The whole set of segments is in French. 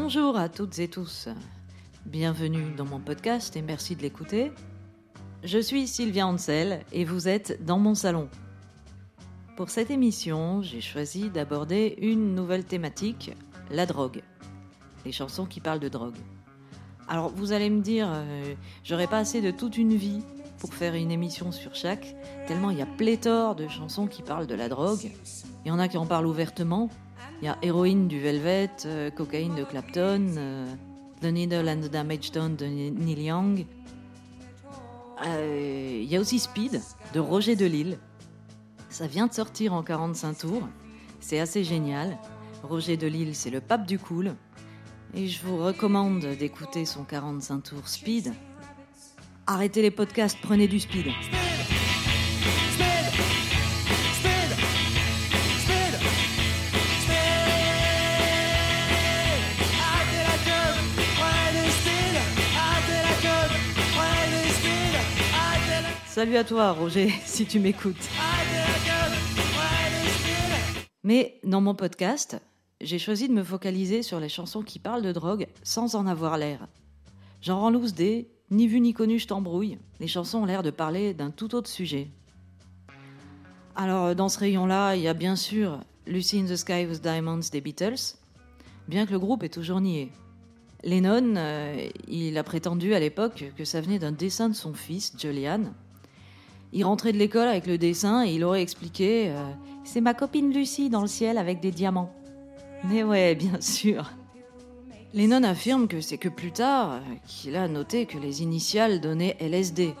Bonjour à toutes et tous. Bienvenue dans mon podcast et merci de l'écouter. Je suis Sylvia Ansel et vous êtes dans mon salon. Pour cette émission, j'ai choisi d'aborder une nouvelle thématique, la drogue. Les chansons qui parlent de drogue. Alors vous allez me dire, euh, j'aurais pas assez de toute une vie pour faire une émission sur chaque, tellement il y a pléthore de chansons qui parlent de la drogue. Il y en a qui en parlent ouvertement. Il y a Héroïne du Velvet, euh, Cocaïne de Clapton, euh, The Needle and the Damage Done de Neil Young. Euh, il y a aussi Speed de Roger Delille. Ça vient de sortir en 45 tours. C'est assez génial. Roger Delille, c'est le pape du cool. Et je vous recommande d'écouter son 45 tours Speed. Arrêtez les podcasts, prenez du speed. Salut à toi, Roger, si tu m'écoutes. Mais dans mon podcast, j'ai choisi de me focaliser sur les chansons qui parlent de drogue sans en avoir l'air. J'en loose des ni vu ni connu, je t'embrouille. Les chansons ont l'air de parler d'un tout autre sujet. Alors, dans ce rayon-là, il y a bien sûr Lucy in the Sky with Diamonds des Beatles, bien que le groupe ait toujours nié. Lennon, euh, il a prétendu à l'époque que ça venait d'un dessin de son fils, Julian. Il rentrait de l'école avec le dessin et il aurait expliqué euh, C'est ma copine Lucy dans le ciel avec des diamants. Mais ouais, bien sûr. Lennon affirme que c'est que plus tard qu'il a noté que les initiales donnaient LSD.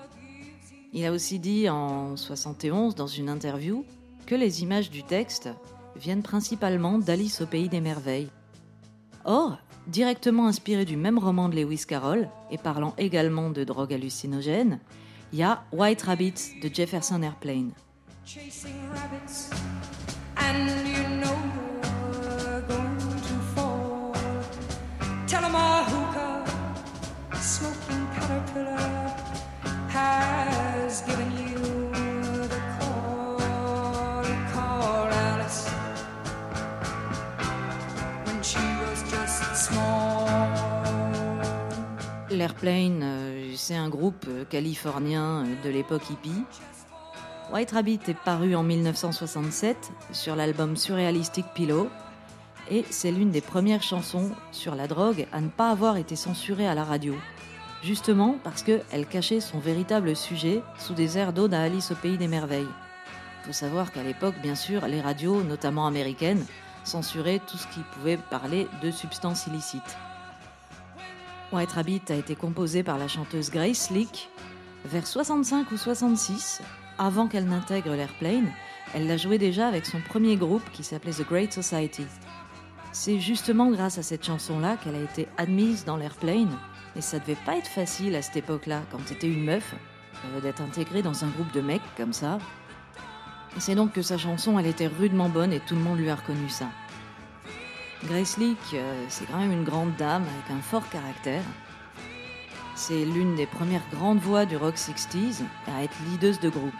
Il a aussi dit en 71 dans une interview que les images du texte viennent principalement d'Alice au pays des merveilles. Or, directement inspiré du même roman de Lewis Carroll et parlant également de drogue hallucinogène, il y a White Rabbit de Jefferson Airplane. L'Airplane, euh, c'est un groupe euh, californien euh, de l'époque hippie. White Rabbit est paru en 1967 sur l'album surréalistique Pillow et c'est l'une des premières chansons sur la drogue à ne pas avoir été censurée à la radio. Justement parce qu'elle cachait son véritable sujet sous des airs d'ode à Alice au pays des merveilles. Il faut savoir qu'à l'époque, bien sûr, les radios, notamment américaines, censuraient tout ce qui pouvait parler de substances illicites. White Rabbit a été composé par la chanteuse Grace Leak vers 65 ou 66, avant qu'elle n'intègre l'Airplane. Elle l'a joué déjà avec son premier groupe qui s'appelait The Great Society. C'est justement grâce à cette chanson-là qu'elle a été admise dans l'Airplane. Et ça devait pas être facile à cette époque-là, quand t'étais une meuf, euh, d'être intégrée dans un groupe de mecs comme ça. C'est donc que sa chanson, elle était rudement bonne et tout le monde lui a reconnu ça. Grace Leak, euh, c'est quand même une grande dame avec un fort caractère. C'est l'une des premières grandes voix du rock 60s à être leaduse de groupe.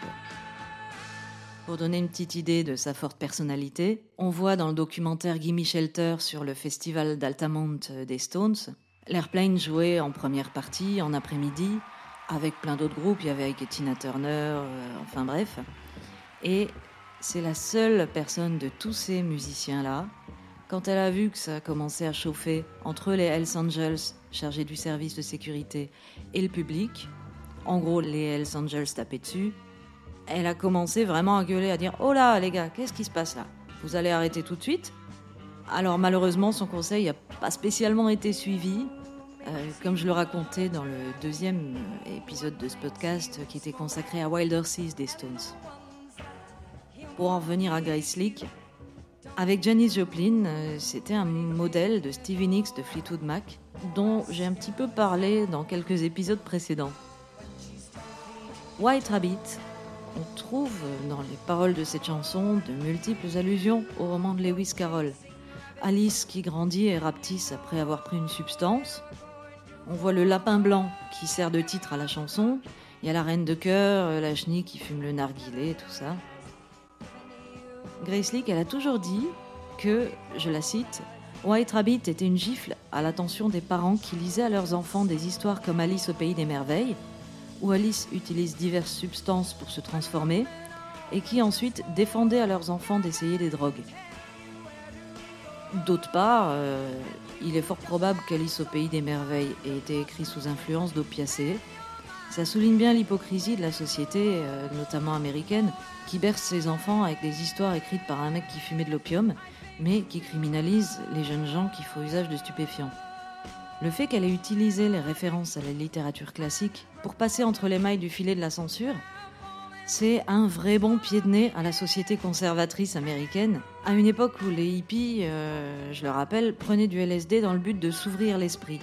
Pour donner une petite idée de sa forte personnalité, on voit dans le documentaire Gimme Shelter sur le festival d'Altamont des Stones, l'Airplane jouait en première partie, en après-midi, avec plein d'autres groupes, il y avait Tina Turner, euh, enfin bref. Et c'est la seule personne de tous ces musiciens-là, quand elle a vu que ça a commencé à chauffer entre les Hells Angels, chargés du service de sécurité, et le public, en gros les Hells Angels tapaient dessus, elle a commencé vraiment à gueuler, à dire Oh là, les gars, qu'est-ce qui se passe là? Vous allez arrêter tout de suite? Alors, malheureusement, son conseil n'a pas spécialement été suivi. Euh, comme je le racontais dans le deuxième épisode de ce podcast qui était consacré à Wilder Seas des Stones. Pour en revenir à Grace Leak, avec Janis Joplin, euh, c'était un modèle de Stevie Nicks de Fleetwood Mac dont j'ai un petit peu parlé dans quelques épisodes précédents. White Rabbit on trouve dans les paroles de cette chanson de multiples allusions au roman de Lewis Carroll. Alice qui grandit et rapetisse après avoir pris une substance. On voit le lapin blanc qui sert de titre à la chanson. Il y a la reine de cœur, la chenille qui fume le narguilé, tout ça. Grace Leak, elle a toujours dit que, je la cite, White Rabbit était une gifle à l'attention des parents qui lisaient à leurs enfants des histoires comme Alice au pays des merveilles, où Alice utilise diverses substances pour se transformer, et qui ensuite défendaient à leurs enfants d'essayer des drogues. D'autre part, euh, il est fort probable qu'Alice au pays des merveilles ait été écrit sous influence d'opiacés. Ça souligne bien l'hypocrisie de la société, euh, notamment américaine, qui berce ses enfants avec des histoires écrites par un mec qui fumait de l'opium, mais qui criminalise les jeunes gens qui font usage de stupéfiants. Le fait qu'elle ait utilisé les références à la littérature classique pour passer entre les mailles du filet de la censure, c'est un vrai bon pied de nez à la société conservatrice américaine, à une époque où les hippies, euh, je le rappelle, prenaient du LSD dans le but de s'ouvrir l'esprit.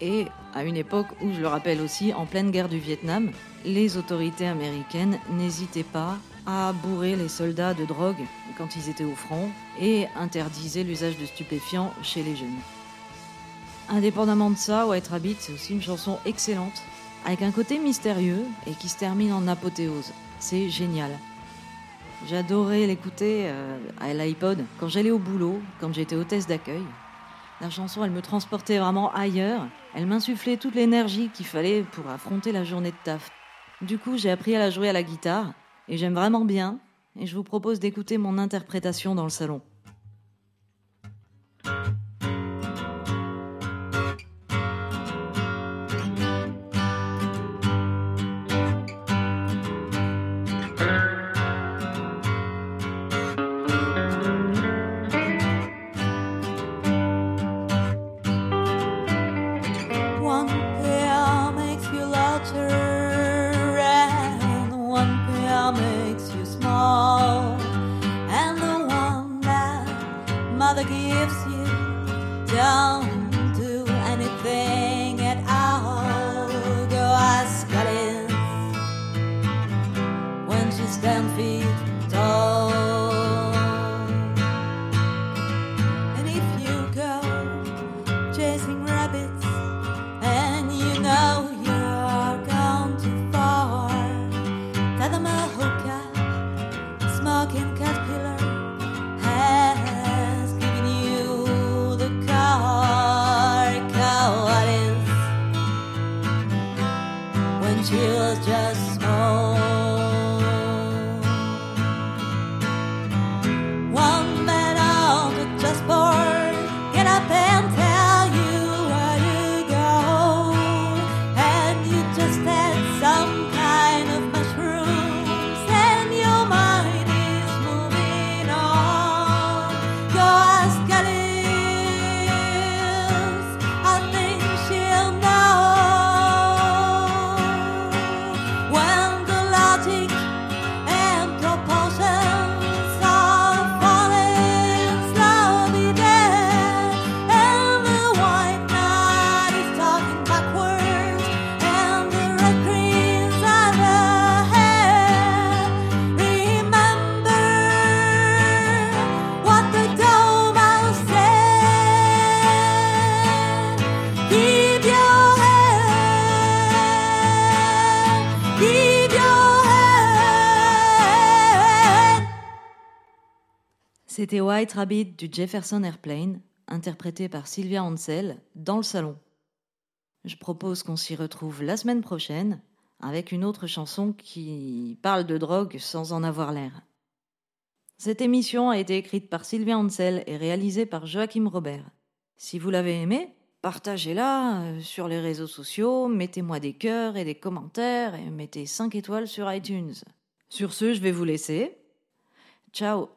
Et à une époque où, je le rappelle aussi, en pleine guerre du Vietnam, les autorités américaines n'hésitaient pas à bourrer les soldats de drogue quand ils étaient au front et interdisaient l'usage de stupéfiants chez les jeunes. Indépendamment de ça, White Rabbit, c'est aussi une chanson excellente, avec un côté mystérieux et qui se termine en apothéose. C'est génial. J'adorais l'écouter euh, à l'iPod quand j'allais au boulot, quand j'étais hôtesse d'accueil. La chanson, elle me transportait vraiment ailleurs. Elle m'insufflait toute l'énergie qu'il fallait pour affronter la journée de taf. Du coup, j'ai appris à la jouer à la guitare et j'aime vraiment bien. Et je vous propose d'écouter mon interprétation dans le salon. C'était White Rabbit du Jefferson Airplane, interprété par Sylvia Ansel, dans le salon. Je propose qu'on s'y retrouve la semaine prochaine avec une autre chanson qui parle de drogue sans en avoir l'air. Cette émission a été écrite par Sylvia Ansel et réalisée par Joachim Robert. Si vous l'avez aimée, partagez-la euh, sur les réseaux sociaux, mettez-moi des cœurs et des commentaires et mettez 5 étoiles sur iTunes. Sur ce, je vais vous laisser. Ciao